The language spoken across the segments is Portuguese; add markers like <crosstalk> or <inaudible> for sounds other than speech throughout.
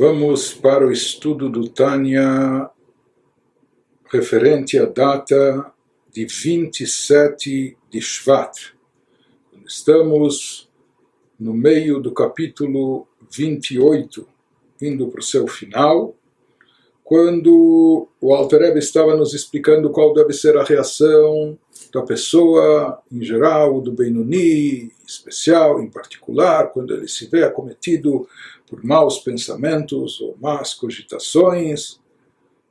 Vamos para o estudo do Tânia referente à data de 27 de Shvat. Estamos no meio do capítulo 28, indo para o seu final, quando o Alter Rebbe estava nos explicando qual deve ser a reação da pessoa em geral, do Benoni, especial, em particular, quando ele se vê acometido por maus pensamentos ou más cogitações,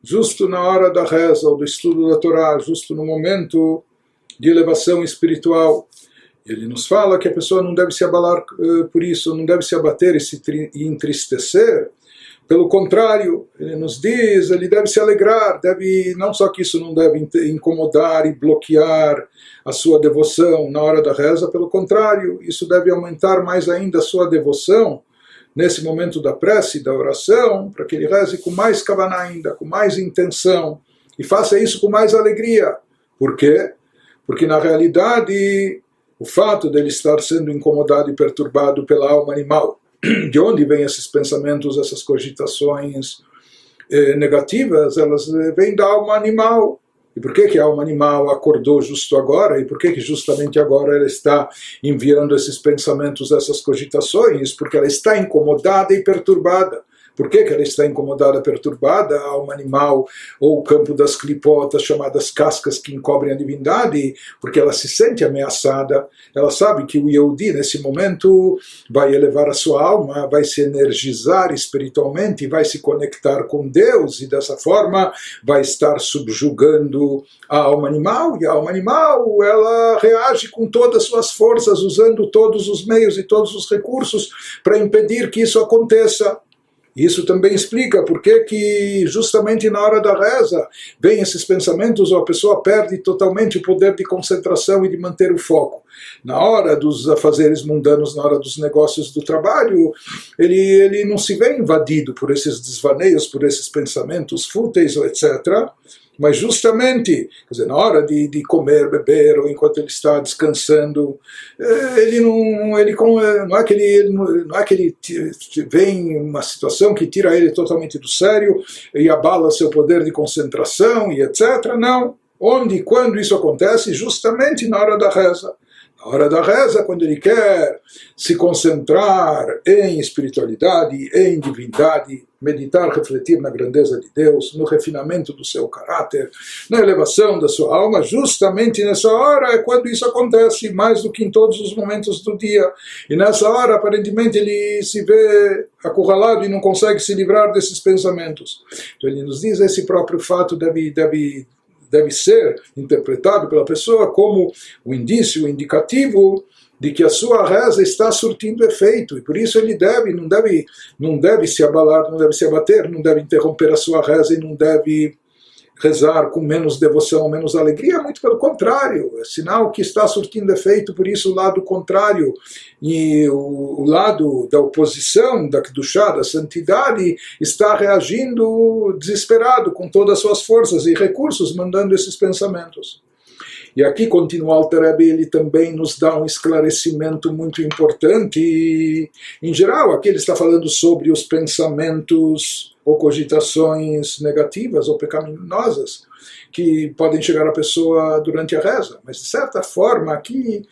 justo na hora da reza ou do estudo da Torá, justo no momento de elevação espiritual. Ele nos fala que a pessoa não deve se abalar uh, por isso, não deve se abater e se entristecer. Pelo contrário, ele nos diz, ele deve se alegrar, deve não só que isso não deve incomodar e bloquear a sua devoção na hora da reza, pelo contrário, isso deve aumentar mais ainda a sua devoção nesse momento da prece, da oração, para que ele reze com mais kavaná ainda, com mais intenção, e faça isso com mais alegria. Por quê? Porque na realidade, o fato dele estar sendo incomodado e perturbado pela alma animal, <clears throat> de onde vêm esses pensamentos, essas cogitações eh, negativas, elas eh, vêm da alma animal. E por que, que a alma animal acordou justo agora? E por que, que justamente agora ela está enviando esses pensamentos, essas cogitações? Porque ela está incomodada e perturbada. Por que, que ela está incomodada, perturbada? A alma animal ou o campo das clipotas, chamadas cascas que encobrem a divindade, porque ela se sente ameaçada. Ela sabe que o Yehudi, nesse momento, vai elevar a sua alma, vai se energizar espiritualmente, vai se conectar com Deus e dessa forma vai estar subjugando a alma animal. E a alma animal, ela reage com todas as suas forças, usando todos os meios e todos os recursos para impedir que isso aconteça. Isso também explica por que justamente na hora da reza vem esses pensamentos ou a pessoa perde totalmente o poder de concentração e de manter o foco. Na hora dos afazeres mundanos, na hora dos negócios do trabalho, ele, ele não se vê invadido por esses desvaneios, por esses pensamentos fúteis, etc mas justamente, dizer, na hora de, de comer, beber, ou enquanto ele está descansando, eh, ele não, ele eh, não é que ele, não é que ele vem uma situação que tira ele totalmente do sério e abala seu poder de concentração e etc. Não. Onde e quando isso acontece? Justamente na hora da reza. Na hora da reza, quando ele quer se concentrar em espiritualidade, em divindade, meditar, refletir na grandeza de Deus, no refinamento do seu caráter, na elevação da sua alma, justamente nessa hora é quando isso acontece, mais do que em todos os momentos do dia. E nessa hora, aparentemente, ele se vê acurralado e não consegue se livrar desses pensamentos. Então ele nos diz esse próprio fato deve, deve deve ser interpretado pela pessoa como o indício, o indicativo de que a sua reza está surtindo efeito. E por isso ele deve, não deve, não deve se abalar, não deve se abater, não deve interromper a sua reza e não deve rezar com menos devoção, menos alegria, muito pelo contrário, é sinal que está surtindo efeito, por isso o lado contrário, e o, o lado da oposição, da Kedushá, da santidade, está reagindo desesperado, com todas as suas forças e recursos, mandando esses pensamentos. E aqui continua Alter Rebbe, ele também nos dá um esclarecimento muito importante. E, em geral, aqui ele está falando sobre os pensamentos ou cogitações negativas ou pecaminosas que podem chegar à pessoa durante a reza. Mas, de certa forma, aqui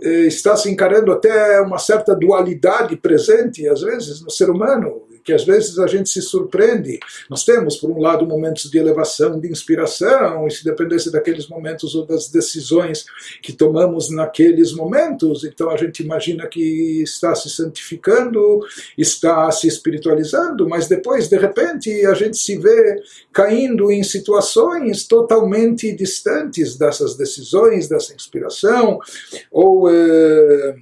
eh, está se encarando até uma certa dualidade presente, às vezes, no ser humano que às vezes a gente se surpreende. Nós temos, por um lado, momentos de elevação, de inspiração, e se dependesse daqueles momentos ou das decisões que tomamos naqueles momentos, então a gente imagina que está se santificando, está se espiritualizando, mas depois, de repente, a gente se vê caindo em situações totalmente distantes dessas decisões, dessa inspiração, ou. Eh,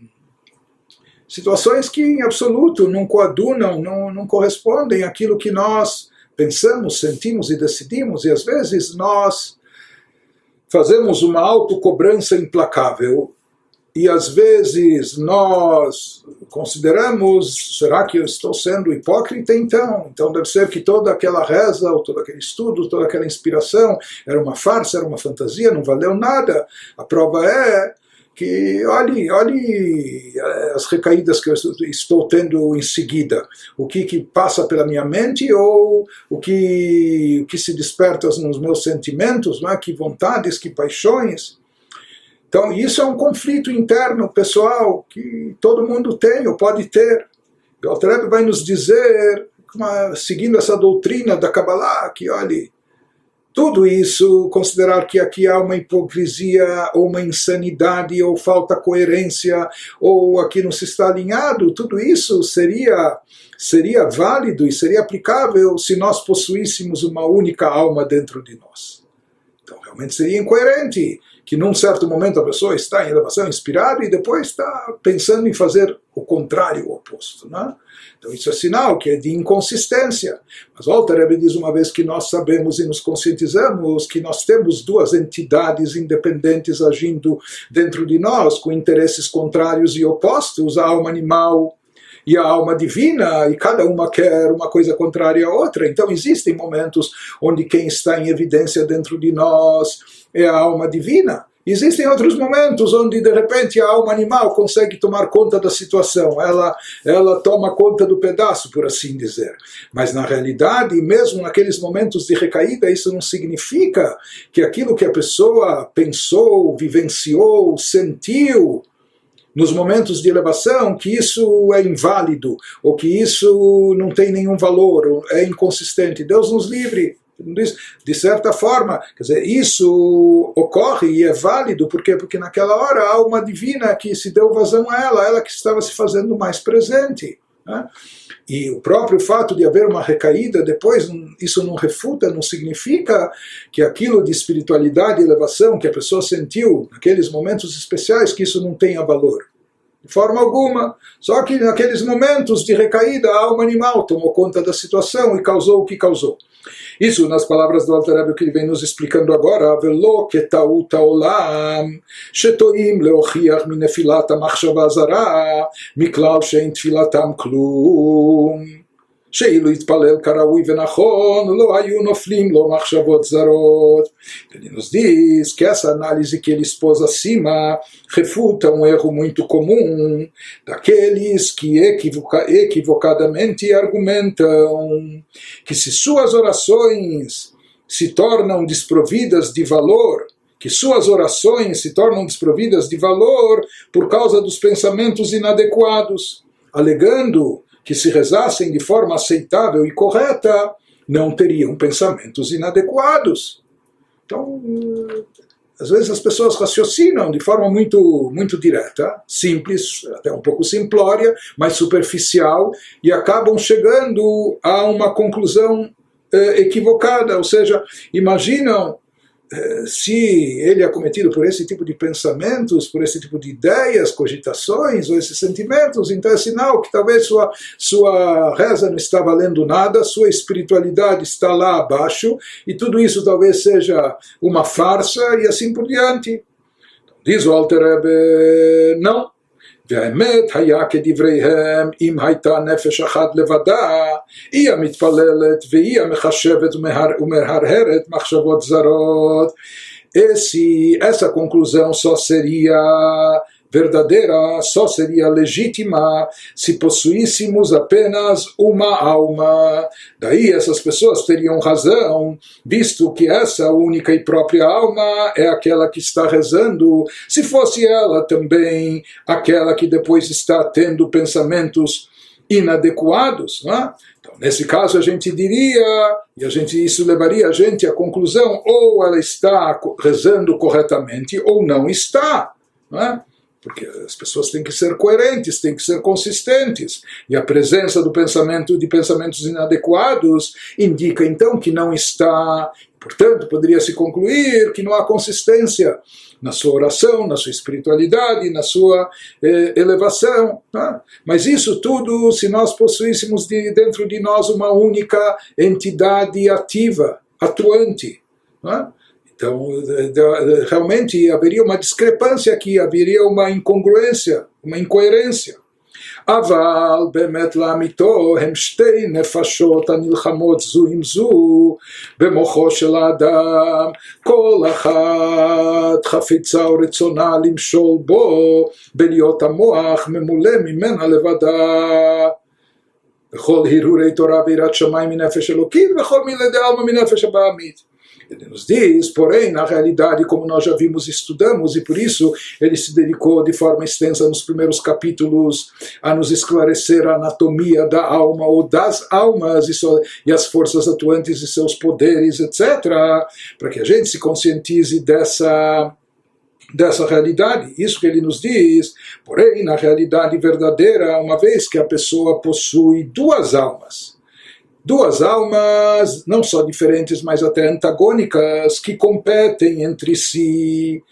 situações que em absoluto não coadunam, não, não correspondem àquilo que nós pensamos, sentimos e decidimos, e às vezes nós fazemos uma autocobrança implacável e às vezes nós consideramos, será que eu estou sendo hipócrita então? Então deve ser que toda aquela reza, ou todo aquele estudo, toda aquela inspiração era uma farsa, era uma fantasia, não valeu nada. A prova é que olhe, olhe eh, as recaídas que eu estou tendo em seguida, o que, que passa pela minha mente ou o que, o que se desperta nos meus sentimentos, não é? que vontades, que paixões. Então, isso é um conflito interno, pessoal, que todo mundo tem ou pode ter. O Alter vai nos dizer, seguindo essa doutrina da Kabbalah, que, olhe, tudo isso, considerar que aqui há uma hipocrisia, ou uma insanidade, ou falta coerência, ou aqui não se está alinhado, tudo isso seria, seria válido e seria aplicável se nós possuíssemos uma única alma dentro de nós. Então, realmente seria incoerente que num certo momento a pessoa está em elevação inspirada e depois está pensando em fazer o contrário, o oposto. Né? Então isso é sinal que é de inconsistência. Mas Walter Rebbe diz uma vez que nós sabemos e nos conscientizamos que nós temos duas entidades independentes agindo dentro de nós, com interesses contrários e opostos, a alma animal e a alma divina, e cada uma quer uma coisa contrária à outra. Então existem momentos onde quem está em evidência dentro de nós é a alma divina. Existem outros momentos onde de repente a alma animal consegue tomar conta da situação, ela, ela toma conta do pedaço, por assim dizer. Mas na realidade, mesmo naqueles momentos de recaída, isso não significa que aquilo que a pessoa pensou, vivenciou, sentiu, nos momentos de elevação que isso é inválido, ou que isso não tem nenhum valor, ou é inconsistente. Deus nos livre. De certa forma, quer dizer, isso ocorre e é válido, por quê? Porque naquela hora a alma divina que se deu vazão a ela, ela que estava se fazendo mais presente. Né? E o próprio fato de haver uma recaída depois, isso não refuta, não significa que aquilo de espiritualidade e elevação que a pessoa sentiu naqueles momentos especiais, que isso não tenha valor. De forma alguma. Só que naqueles momentos de recaída, a alma animal tomou conta da situação e causou o que causou. Isso nas palavras do Alter que ele vem nos explicando agora, velo ketauta olam, shetoim leochiach minefilat ha-machshava zara, miklal shein tfilatam klum. שאילו התפלל כראוי ונכון, לא היו נופלים לו מחשבות זרות. Ele nos diz que essa análise que ele expôs acima refuta um erro muito comum daqueles que equivoca, equivocadamente argumentam que se suas orações se tornam desprovidas de valor, que suas orações se tornam desprovidas de valor por causa dos pensamentos inadequados, alegando que se rezassem de forma aceitável e correta, não teriam pensamentos inadequados. Então, às vezes as pessoas raciocinam de forma muito, muito direta, simples, até um pouco simplória, mas superficial, e acabam chegando a uma conclusão eh, equivocada. Ou seja, imaginam se ele é cometido por esse tipo de pensamentos, por esse tipo de ideias, cogitações ou esses sentimentos, então é sinal que talvez sua, sua reza não está valendo nada, sua espiritualidade está lá abaixo e tudo isso talvez seja uma farsa e assim por diante. Diz o Alter não, והאמת היה כדבריהם אם הייתה נפש אחת לבדה, היא המתפללת והיא המחשבת ומהרהרת מחשבות זרות. Esse, essa conclusão só seria verdadeira só seria legítima se possuíssemos apenas uma alma. Daí essas pessoas teriam razão, visto que essa única e própria alma é aquela que está rezando, se fosse ela também aquela que depois está tendo pensamentos inadequados, não é? Então, nesse caso, a gente diria, e a gente, isso levaria a gente à conclusão, ou ela está rezando corretamente, ou não está. Não é? Porque as pessoas têm que ser coerentes, têm que ser consistentes, e a presença do pensamento de pensamentos inadequados indica então que não está, portanto, poderia se concluir que não há consistência na sua oração, na sua espiritualidade, na sua eh, elevação. Tá? Mas isso tudo, se nós possuíssemos de, dentro de nós uma única entidade ativa, atuante. Tá? Então, realmente haveria uma discrepância aqui, haveria uma incongruência, uma incoerência. אבל באמת לאמיתו הם שתי נפשות הנלחמות זו עם זו במוחו של האדם, כל אחת חפיצה ורצונה למשול בו, בלהיות המוח ממולא ממנה לבדה. וכל הרהורי תורה ויראת שמיים מנפש אלוקית וכל מילי דעלמא מנפש הבעמית. ele nos diz, porém, na realidade, como nós já vimos e estudamos, e por isso ele se dedicou de forma extensa nos primeiros capítulos a nos esclarecer a anatomia da alma ou das almas e, so, e as forças atuantes e seus poderes, etc., para que a gente se conscientize dessa dessa realidade. Isso que ele nos diz, porém, na realidade verdadeira, uma vez que a pessoa possui duas almas, duas almas, não só diferentes, mas até antagônicas, que competem entre si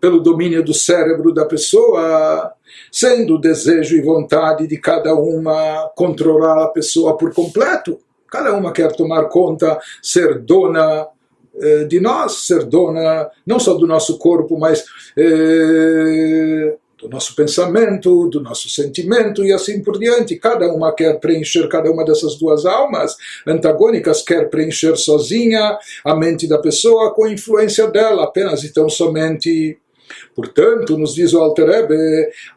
pelo domínio do cérebro da pessoa, sendo o desejo e vontade de cada uma controlar a pessoa por completo. Cada uma quer tomar conta, ser dona eh, de nós, ser dona não só do nosso corpo, mas eh, do nosso pensamento, do nosso sentimento e assim por diante. Cada uma quer preencher, cada uma dessas duas almas antagônicas quer preencher sozinha a mente da pessoa com a influência dela, apenas e tão somente. Portanto, nos diz o Alterebe,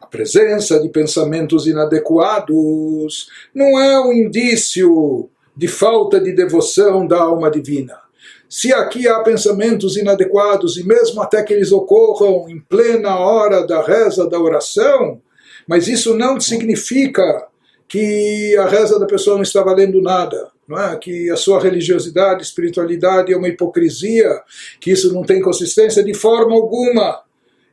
a presença de pensamentos inadequados não é um indício de falta de devoção da alma divina se aqui há pensamentos inadequados, e mesmo até que eles ocorram em plena hora da reza, da oração, mas isso não significa que a reza da pessoa não está valendo nada. Não é? Que a sua religiosidade, espiritualidade é uma hipocrisia, que isso não tem consistência de forma alguma.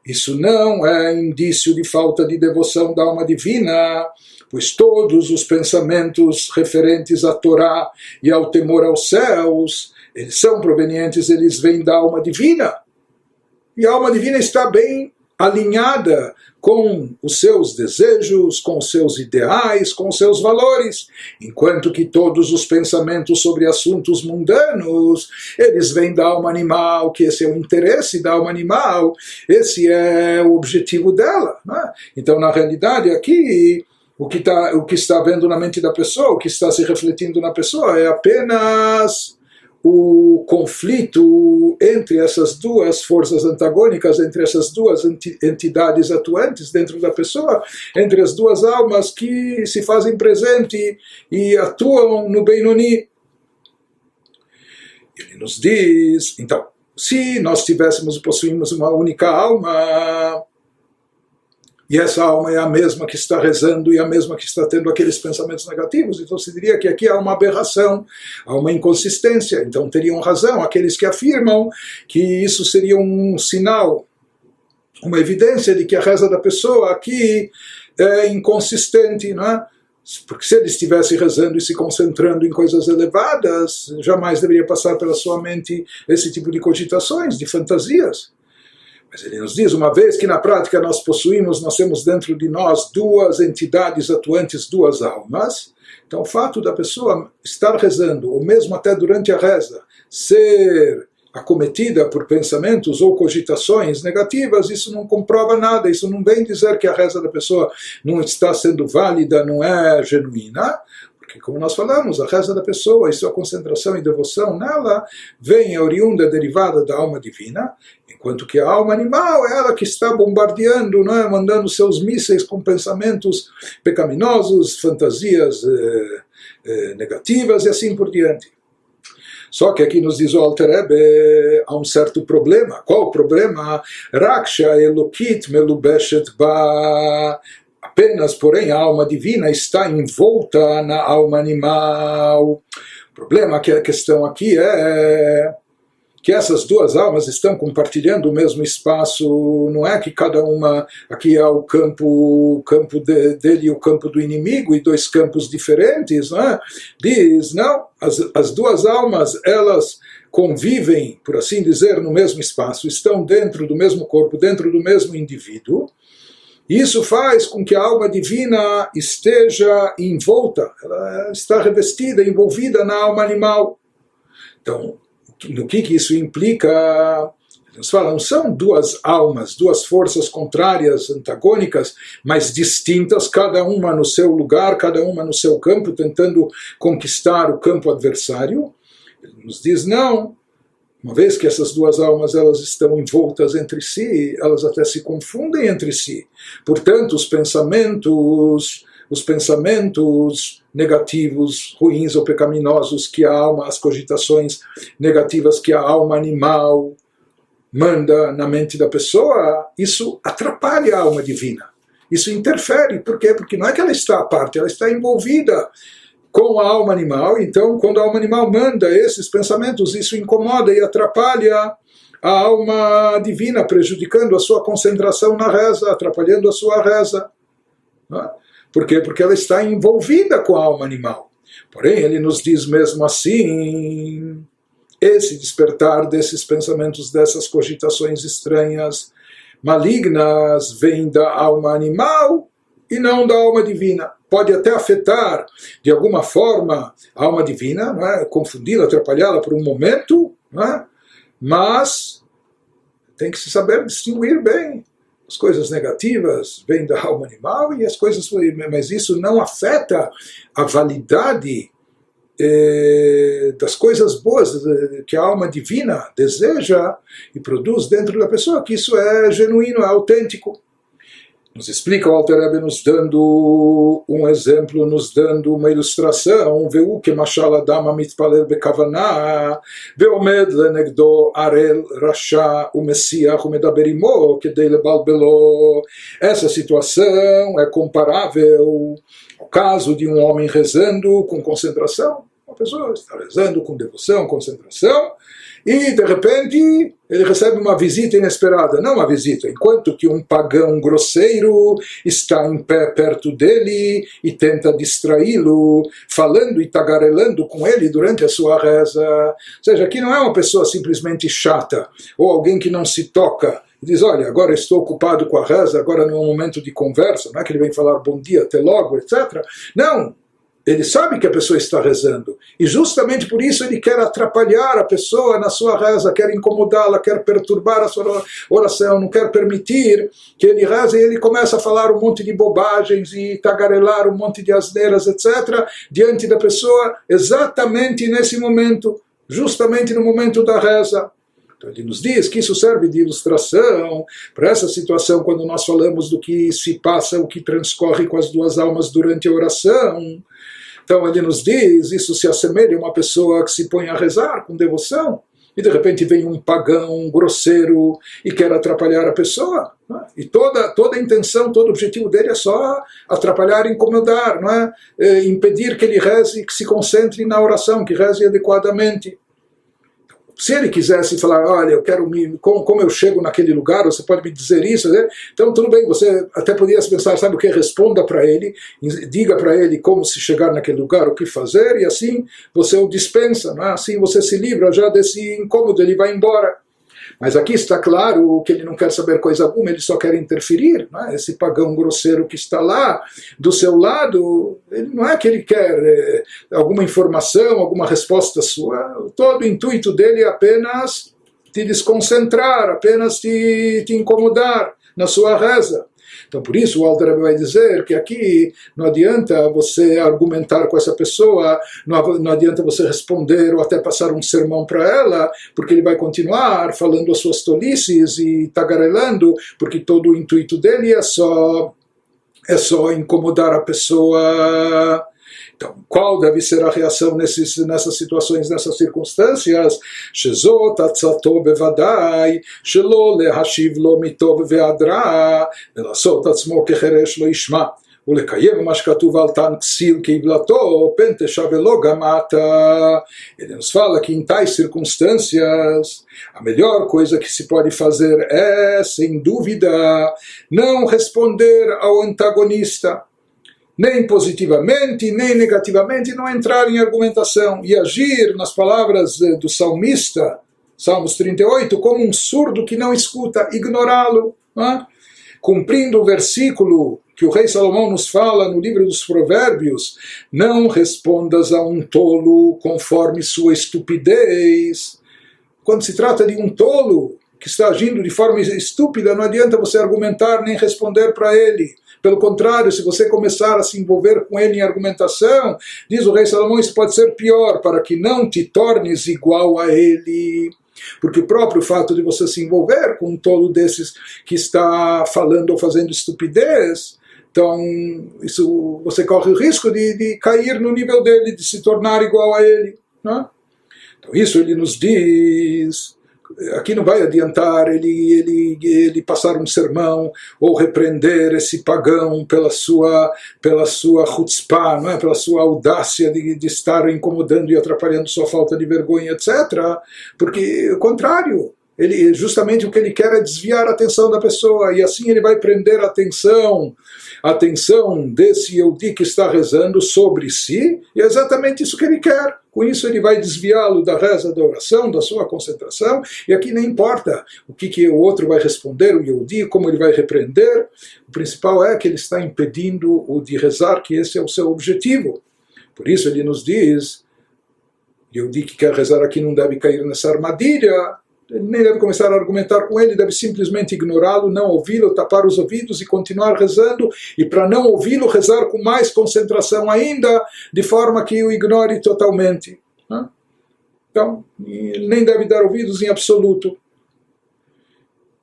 Isso não é indício de falta de devoção da alma divina, pois todos os pensamentos referentes à Torá e ao temor aos céus eles são provenientes, eles vêm da alma divina. E a alma divina está bem alinhada com os seus desejos, com os seus ideais, com os seus valores, enquanto que todos os pensamentos sobre assuntos mundanos, eles vêm da alma animal, que esse é o interesse da alma animal, esse é o objetivo dela. É? Então, na realidade, aqui o que, tá, o que está vendo na mente da pessoa, o que está se refletindo na pessoa é apenas o conflito entre essas duas forças antagônicas, entre essas duas entidades atuantes dentro da pessoa, entre as duas almas que se fazem presente e atuam no Benoni. Ele nos diz, então, se nós tivéssemos, possuímos uma única alma, e essa alma é a mesma que está rezando e a mesma que está tendo aqueles pensamentos negativos. Então se diria que aqui há uma aberração, há uma inconsistência. Então teriam razão aqueles que afirmam que isso seria um sinal, uma evidência de que a reza da pessoa aqui é inconsistente, não é? Porque se ele estivesse rezando e se concentrando em coisas elevadas, jamais deveria passar pela sua mente esse tipo de cogitações, de fantasias. Mas ele nos diz, uma vez que na prática nós possuímos, nós temos dentro de nós duas entidades atuantes, duas almas, então o fato da pessoa estar rezando, ou mesmo até durante a reza, ser acometida por pensamentos ou cogitações negativas, isso não comprova nada, isso não vem dizer que a reza da pessoa não está sendo válida, não é genuína, porque como nós falamos, a reza da pessoa e sua concentração e devoção nela vem oriunda derivada da alma divina, enquanto que a alma animal é ela que está bombardeando, não é? mandando seus mísseis com pensamentos pecaminosos, fantasias eh, eh, negativas e assim por diante. Só que aqui nos diz o Alter há um certo problema. Qual o problema? Raksha Elokit Melubeshet Ba. Apenas, porém, a alma divina está envolta na alma animal. O problema que a questão aqui é que essas duas almas estão compartilhando o mesmo espaço, não é que cada uma, aqui há o campo, o campo de, dele e o campo do inimigo, e dois campos diferentes, não é? Diz, não, as, as duas almas, elas convivem, por assim dizer, no mesmo espaço, estão dentro do mesmo corpo, dentro do mesmo indivíduo, isso faz com que a alma divina esteja envolta, ela está revestida, envolvida na alma animal. Então, no que, que isso implica? Nos fala, não são duas almas, duas forças contrárias, antagônicas, mas distintas, cada uma no seu lugar, cada uma no seu campo, tentando conquistar o campo adversário. Ele nos diz, não, uma vez que essas duas almas elas estão envoltas entre si, elas até se confundem entre si. Portanto, os pensamentos, os pensamentos negativos, ruins ou pecaminosos que a alma, as cogitações negativas que a alma animal manda na mente da pessoa, isso atrapalha a alma divina. Isso interfere. Por quê? Porque não é que ela está à parte, ela está envolvida com a alma animal. Então, quando a alma animal manda esses pensamentos, isso incomoda e atrapalha a alma divina, prejudicando a sua concentração na reza, atrapalhando a sua reza. É? Por quê? Porque ela está envolvida com a alma animal. Porém, ele nos diz mesmo assim: esse despertar desses pensamentos, dessas cogitações estranhas, malignas, vem da alma animal e não da alma divina pode até afetar de alguma forma a alma divina, não é? confundi-la, atrapalhá-la por um momento, não é? mas tem que se saber distinguir bem. As coisas negativas vêm da alma animal e as coisas, mas isso não afeta a validade eh, das coisas boas que a alma divina deseja e produz dentro da pessoa, que isso é genuíno, é autêntico. Nos explica o Alter Rebbe nos dando um exemplo, nos dando uma ilustração. Veu que Mashal Adam mitpaler bekavaná, veomed lenegdo arel rasha o Messiah imo, kedei lebalbelo. Essa situação é comparável ao caso de um homem rezando com concentração. Uma pessoa está rezando com devoção, concentração, e de repente ele recebe uma visita inesperada, não uma visita, enquanto que um pagão grosseiro está em pé perto dele e tenta distraí-lo, falando e tagarelando com ele durante a sua reza. Ou seja, aqui não é uma pessoa simplesmente chata ou alguém que não se toca diz: Olha, agora estou ocupado com a reza, agora não é um momento de conversa, não é que ele vem falar bom dia, até logo, etc. Não, ele sabe que a pessoa está rezando. E justamente por isso ele quer atrapalhar a pessoa na sua reza, quer incomodá-la, quer perturbar a sua oração, não quer permitir que ele reze e ele começa a falar um monte de bobagens e tagarelar um monte de asneiras, etc., diante da pessoa, exatamente nesse momento, justamente no momento da reza. Então ele nos diz que isso serve de ilustração para essa situação quando nós falamos do que se passa, o que transcorre com as duas almas durante a oração. Então ele nos diz, isso se assemelha a uma pessoa que se põe a rezar com devoção e de repente vem um pagão um grosseiro e quer atrapalhar a pessoa. É? E toda, toda a intenção, todo o objetivo dele é só atrapalhar, incomodar, não é? é impedir que ele reze, que se concentre na oração, que reze adequadamente. Se ele quisesse falar, olha, eu quero me, como, como eu chego naquele lugar, você pode me dizer isso, né? então tudo bem, você até poderia pensar, sabe o que? Responda para ele, diga para ele como se chegar naquele lugar, o que fazer, e assim você o dispensa, é? assim você se livra já desse incômodo, ele vai embora. Mas aqui está claro que ele não quer saber coisa alguma, ele só quer interferir. É? Esse pagão grosseiro que está lá do seu lado, ele não é que ele quer é, alguma informação, alguma resposta sua. Todo o intuito dele é apenas te desconcentrar, apenas te, te incomodar na sua reza. Então, por isso, o Alter vai dizer que aqui não adianta você argumentar com essa pessoa, não, adianta você responder ou até passar um sermão para ela, porque ele vai continuar falando as suas tolices e tagarelando, porque todo o intuito dele é só, é só incomodar a pessoa. Então, qual deve ser a reação nesses, nessas situações, nessas circunstâncias? שזאת עצתו בוודאי שלא להשיב לו מטוב והדרה, ולעשות עצמו כחירש לא ישמע. ולקיים מה שכתוב על תן כסיל קבלתו, פן תשווה לו גם אתה. Ele nos fala que em tais circunstâncias, a melhor coisa que se pode fazer é, sem dúvida, não responder ao antagonista nem positivamente, nem negativamente, não entrar em argumentação e agir nas palavras eh, do salmista, Salmos 38, como um surdo que não escuta, ignorá-lo, é? cumprindo o versículo que o rei Salomão nos fala no livro dos Provérbios: não respondas a um tolo conforme sua estupidez. Quando se trata de um tolo, que está agindo de forma estúpida, não adianta você argumentar nem responder para ele. Pelo contrário, se você começar a se envolver com ele em argumentação, diz o rei Salomão, isso pode ser pior, para que não te tornes igual a ele. Porque o próprio fato de você se envolver com um tolo desses que está falando ou fazendo estupidez, então isso você corre o risco de, de cair no nível dele, de se tornar igual a ele. Né? Então isso ele nos diz aqui não vai adiantar ele, ele, ele passar um sermão ou repreender esse pagão pela sua, pela sua chutzpah, é? pela sua audácia de, de estar incomodando e atrapalhando sua falta de vergonha, etc. Porque, o contrário, ele, justamente o que ele quer é desviar a atenção da pessoa e assim ele vai prender a atenção a atenção desse Yehudi que está rezando sobre si e é exatamente isso que ele quer com isso ele vai desviá-lo da reza, da oração, da sua concentração, e aqui nem importa o que, que o outro vai responder, o Yehudi, como ele vai repreender, o principal é que ele está impedindo o de rezar, que esse é o seu objetivo. Por isso ele nos diz, Yehudi que quer rezar aqui não deve cair nessa armadilha, nem deve começar a argumentar com ele, deve simplesmente ignorá-lo, não ouvi-lo, tapar os ouvidos e continuar rezando, e para não ouvi-lo, rezar com mais concentração ainda, de forma que o ignore totalmente. Né? Então, ele nem deve dar ouvidos em absoluto.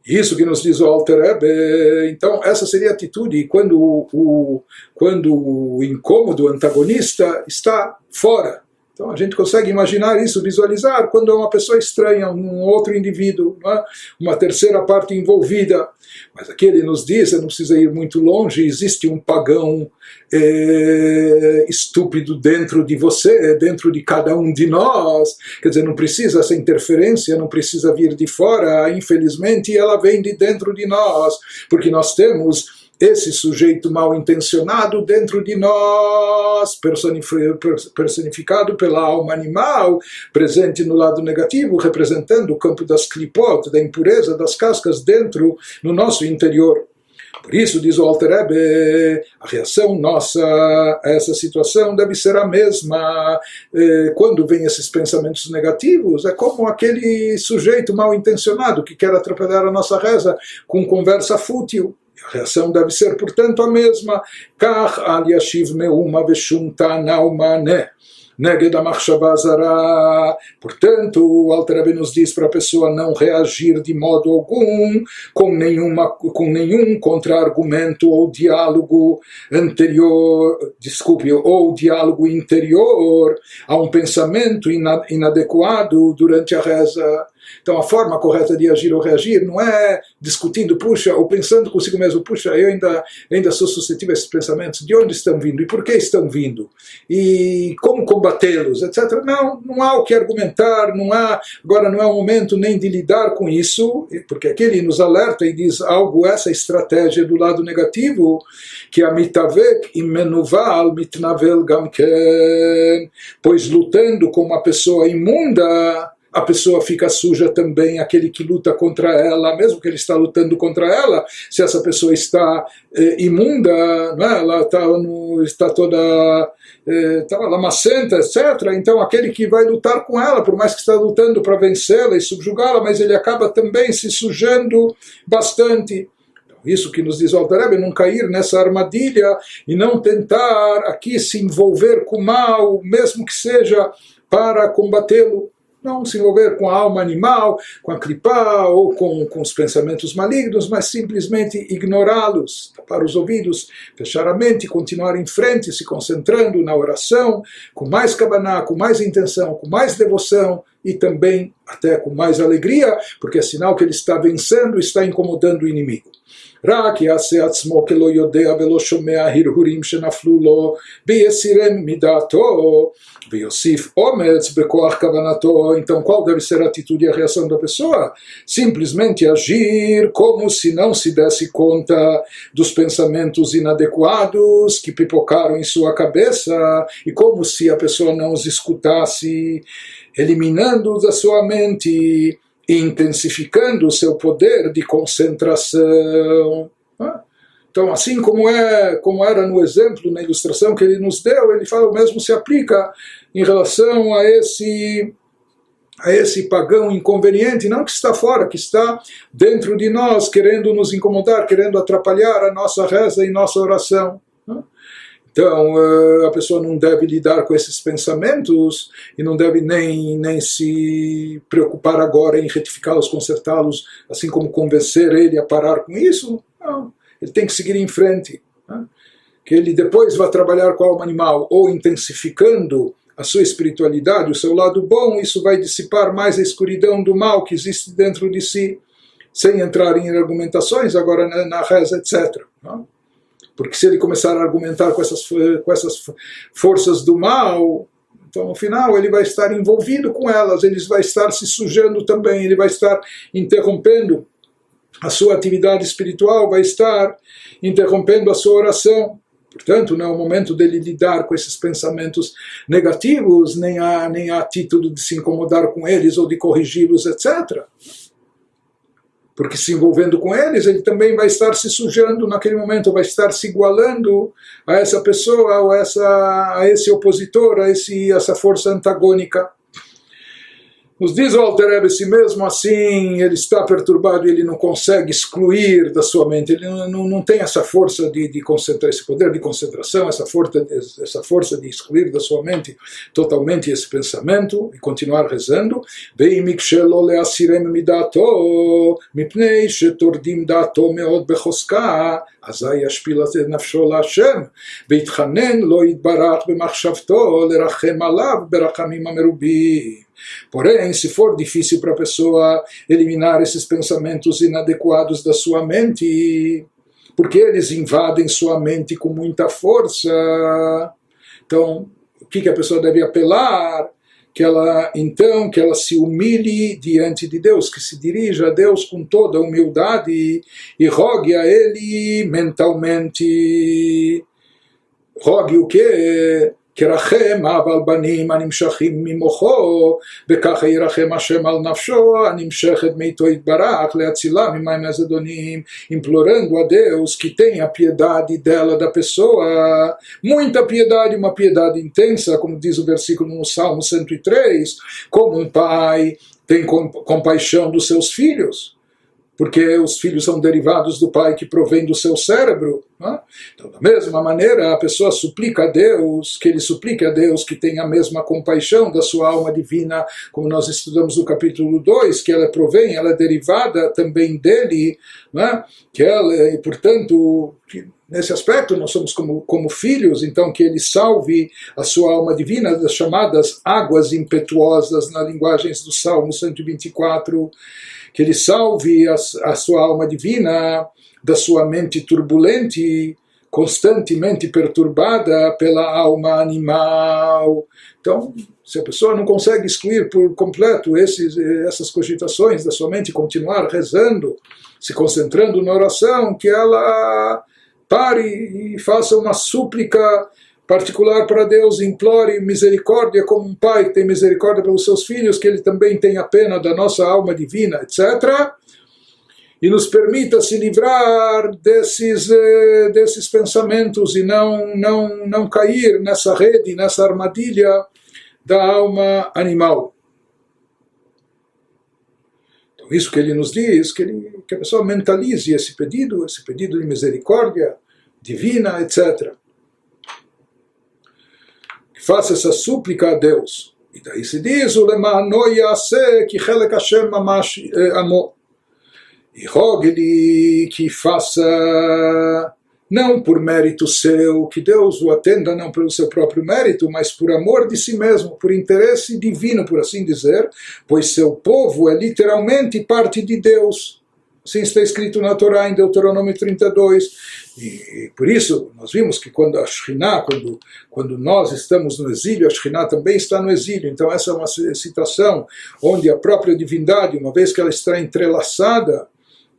Isso que nos diz o Alter Ebe, então essa seria a atitude quando o, quando o incômodo antagonista está fora então a gente consegue imaginar isso, visualizar quando é uma pessoa estranha, um outro indivíduo, é? uma terceira parte envolvida. Mas aqui ele nos diz, não precisa ir muito longe, existe um pagão é, estúpido dentro de você, dentro de cada um de nós. Quer dizer, não precisa essa interferência, não precisa vir de fora, infelizmente ela vem de dentro de nós, porque nós temos esse sujeito mal intencionado dentro de nós, personificado pela alma animal, presente no lado negativo, representando o campo das clipot, da impureza das cascas dentro no nosso interior. Por isso, diz o Alter Ebe, a reação nossa a essa situação deve ser a mesma. Eh, quando vem esses pensamentos negativos, é como aquele sujeito mal intencionado que quer atrapalhar a nossa reza com conversa fútil. A reação deve ser, portanto, a mesma. Kach al yashiv meuma veshum tana umane. Neged a Portanto, o Alter nos diz para a pessoa não reagir de modo algum com, nenhuma, com nenhum contra-argumento ou diálogo anterior, desculpe, ou diálogo interior a um pensamento inadequado durante a reza. Então a forma correta de agir ou reagir não é discutindo, puxa, ou pensando consigo mesmo, puxa, eu ainda, ainda sou suscetível a esses pensamentos, de onde estão vindo? E por que estão vindo? E como combatê-los, etc. Não, não há o que argumentar, não há, agora não é o momento nem de lidar com isso, porque aqui ele nos alerta e diz algo, essa estratégia do lado negativo, que a mitavek imenuval mitnavel gamken, pois lutando com uma pessoa imunda, a pessoa fica suja também, aquele que luta contra ela, mesmo que ele está lutando contra ela, se essa pessoa está eh, imunda, é? ela está, no, está toda eh, está lamacenta, etc. Então aquele que vai lutar com ela, por mais que está lutando para vencê-la e subjugá-la, mas ele acaba também se sujando bastante. Então, isso que nos diz o Altareb, não cair nessa armadilha e não tentar aqui se envolver com o mal, mesmo que seja para combatê-lo não se envolver com a alma animal, com a clipá ou com, com os pensamentos malignos, mas simplesmente ignorá-los, tapar os ouvidos, fechar a mente, continuar em frente, se concentrando na oração, com mais cabaná, com mais intenção, com mais devoção e também até com mais alegria, porque é sinal que ele está vencendo, está incomodando o inimigo. רק יעשה עצמו כלא יודע ולא שומע הרהורים שנפלו לו, ויסירם מדעתו, ויוסיף אומץ בכוח כוונתו. Então, qual deve ser a atitude e a reação da pessoa? Simplesmente agir como se não se desse conta dos pensamentos inadequados que pipocaram em sua cabeça e como se a pessoa não os escutasse, eliminando da sua mente intensificando o seu poder de concentração. Então, assim como é, como era no exemplo, na ilustração que ele nos deu, ele fala o mesmo se aplica em relação a esse a esse pagão inconveniente, não que está fora, que está dentro de nós, querendo nos incomodar, querendo atrapalhar a nossa reza e nossa oração. Então, eh, a pessoa não deve lidar com esses pensamentos e não deve nem, nem se preocupar agora em retificá-los, consertá-los, assim como convencer ele a parar com isso. Não, ele tem que seguir em frente. Né? Que ele depois vai trabalhar com a alma animal, ou intensificando a sua espiritualidade, o seu lado bom, isso vai dissipar mais a escuridão do mal que existe dentro de si, sem entrar em argumentações agora na, na reza, etc. Não? Porque se ele começar a argumentar com essas, com essas forças do mal, então no final ele vai estar envolvido com elas, ele vai estar se sujando também, ele vai estar interrompendo a sua atividade espiritual, vai estar interrompendo a sua oração. Portanto, não é o momento dele lidar com esses pensamentos negativos, nem há, nem há título de se incomodar com eles ou de corrigi-los, etc. Porque se envolvendo com eles, ele também vai estar se sujando naquele momento, vai estar se igualando a essa pessoa, ou a, essa, a esse opositor, a esse, essa força antagônica. Nos diz o Alter Rebbe, se mesmo assim ele está perturbado e ele não consegue excluir da sua mente, ele não, não, não tem essa força de, de concentrar, esse poder de concentração, essa força, essa força de excluir da sua mente totalmente esse pensamento e continuar rezando, ואם להסירם מדעתו, מפני שטורדים דעתו מאוד בחוזקה, אזי ישפיל את נפשו להשם, ויתחנן לא יתברך במחשבתו לרחם עליו ברחמים המרובים. Porém, se for difícil para a pessoa eliminar esses pensamentos inadequados da sua mente, porque eles invadem sua mente com muita força, então o que, que a pessoa deve apelar? Que ela então que ela se humilhe diante de Deus, que se dirija a Deus com toda humildade e rogue a Ele mentalmente. Rogue o que? כרחם אב על בנים הנמשכים ממוחו, וככה ירחם השם על נפשו הנמשכת מאיתו יתברך להצילה ממים הזדונים, implorando a Deus que tenha piedade dela, da pessoa, muita piedade, uma piedade intensa, como diz o versículo no Salmo 103, como um pai tem compaixão dos seus filhos porque os filhos são derivados do pai que provém do seu cérebro. Né? Então, da mesma maneira, a pessoa suplica a Deus, que ele suplique a Deus que tenha a mesma compaixão da sua alma divina, como nós estudamos no capítulo 2, que ela provém, ela é derivada também dele, né? que ela, e portanto, nesse aspecto nós somos como, como filhos, então que ele salve a sua alma divina das chamadas águas impetuosas na linguagens do Salmo 124 que ele salve a, a sua alma divina da sua mente turbulente, constantemente perturbada pela alma animal. Então, se a pessoa não consegue excluir por completo esses, essas cogitações da sua mente, continuar rezando, se concentrando na oração, que ela pare e faça uma súplica particular para Deus, implore misericórdia como um pai que tem misericórdia pelos seus filhos, que ele também tenha pena da nossa alma divina, etc. E nos permita se livrar desses, eh, desses pensamentos e não, não, não cair nessa rede, nessa armadilha da alma animal. Isso que ele nos diz, que, ele, que a pessoa mentalize esse pedido, esse pedido de misericórdia divina, etc. Que faça essa súplica a Deus. E daí se diz, o lema yase que chelek Hashem mamash eh, amo. E rogue-lhe que faça não por mérito seu, que Deus o atenda não pelo seu próprio mérito, mas por amor de si mesmo, por interesse divino, por assim dizer, pois seu povo é literalmente parte de Deus. Assim está escrito na Torá, em Deuteronômio 32. E por isso, nós vimos que quando a Shekhinah, quando, quando nós estamos no exílio, a Shekhinah também está no exílio. Então, essa é uma citação onde a própria divindade, uma vez que ela está entrelaçada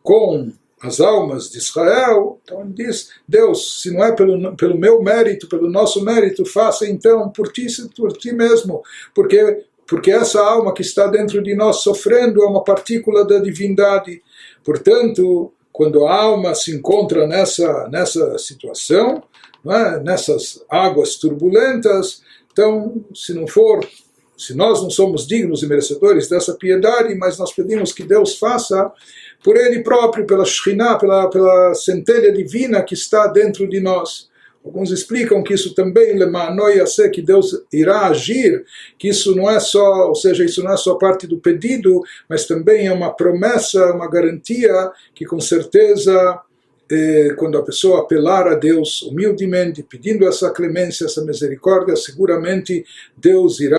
com as almas de Israel, então ele diz, Deus, se não é pelo, pelo meu mérito, pelo nosso mérito, faça então por ti, por ti mesmo, porque porque essa alma que está dentro de nós sofrendo é uma partícula da divindade. Portanto, quando a alma se encontra nessa, nessa situação, é? nessas águas turbulentas, então, se não for se nós não somos dignos e merecedores dessa piedade, mas nós pedimos que Deus faça por Ele próprio, pela Shekhinah, pela, pela centelha divina que está dentro de nós. Alguns explicam que isso também ser que Deus irá agir, que isso não é só, ou seja, isso não é só parte do pedido, mas também é uma promessa, uma garantia que com certeza eh, quando a pessoa apelar a Deus humildemente, pedindo essa clemência, essa misericórdia, seguramente Deus irá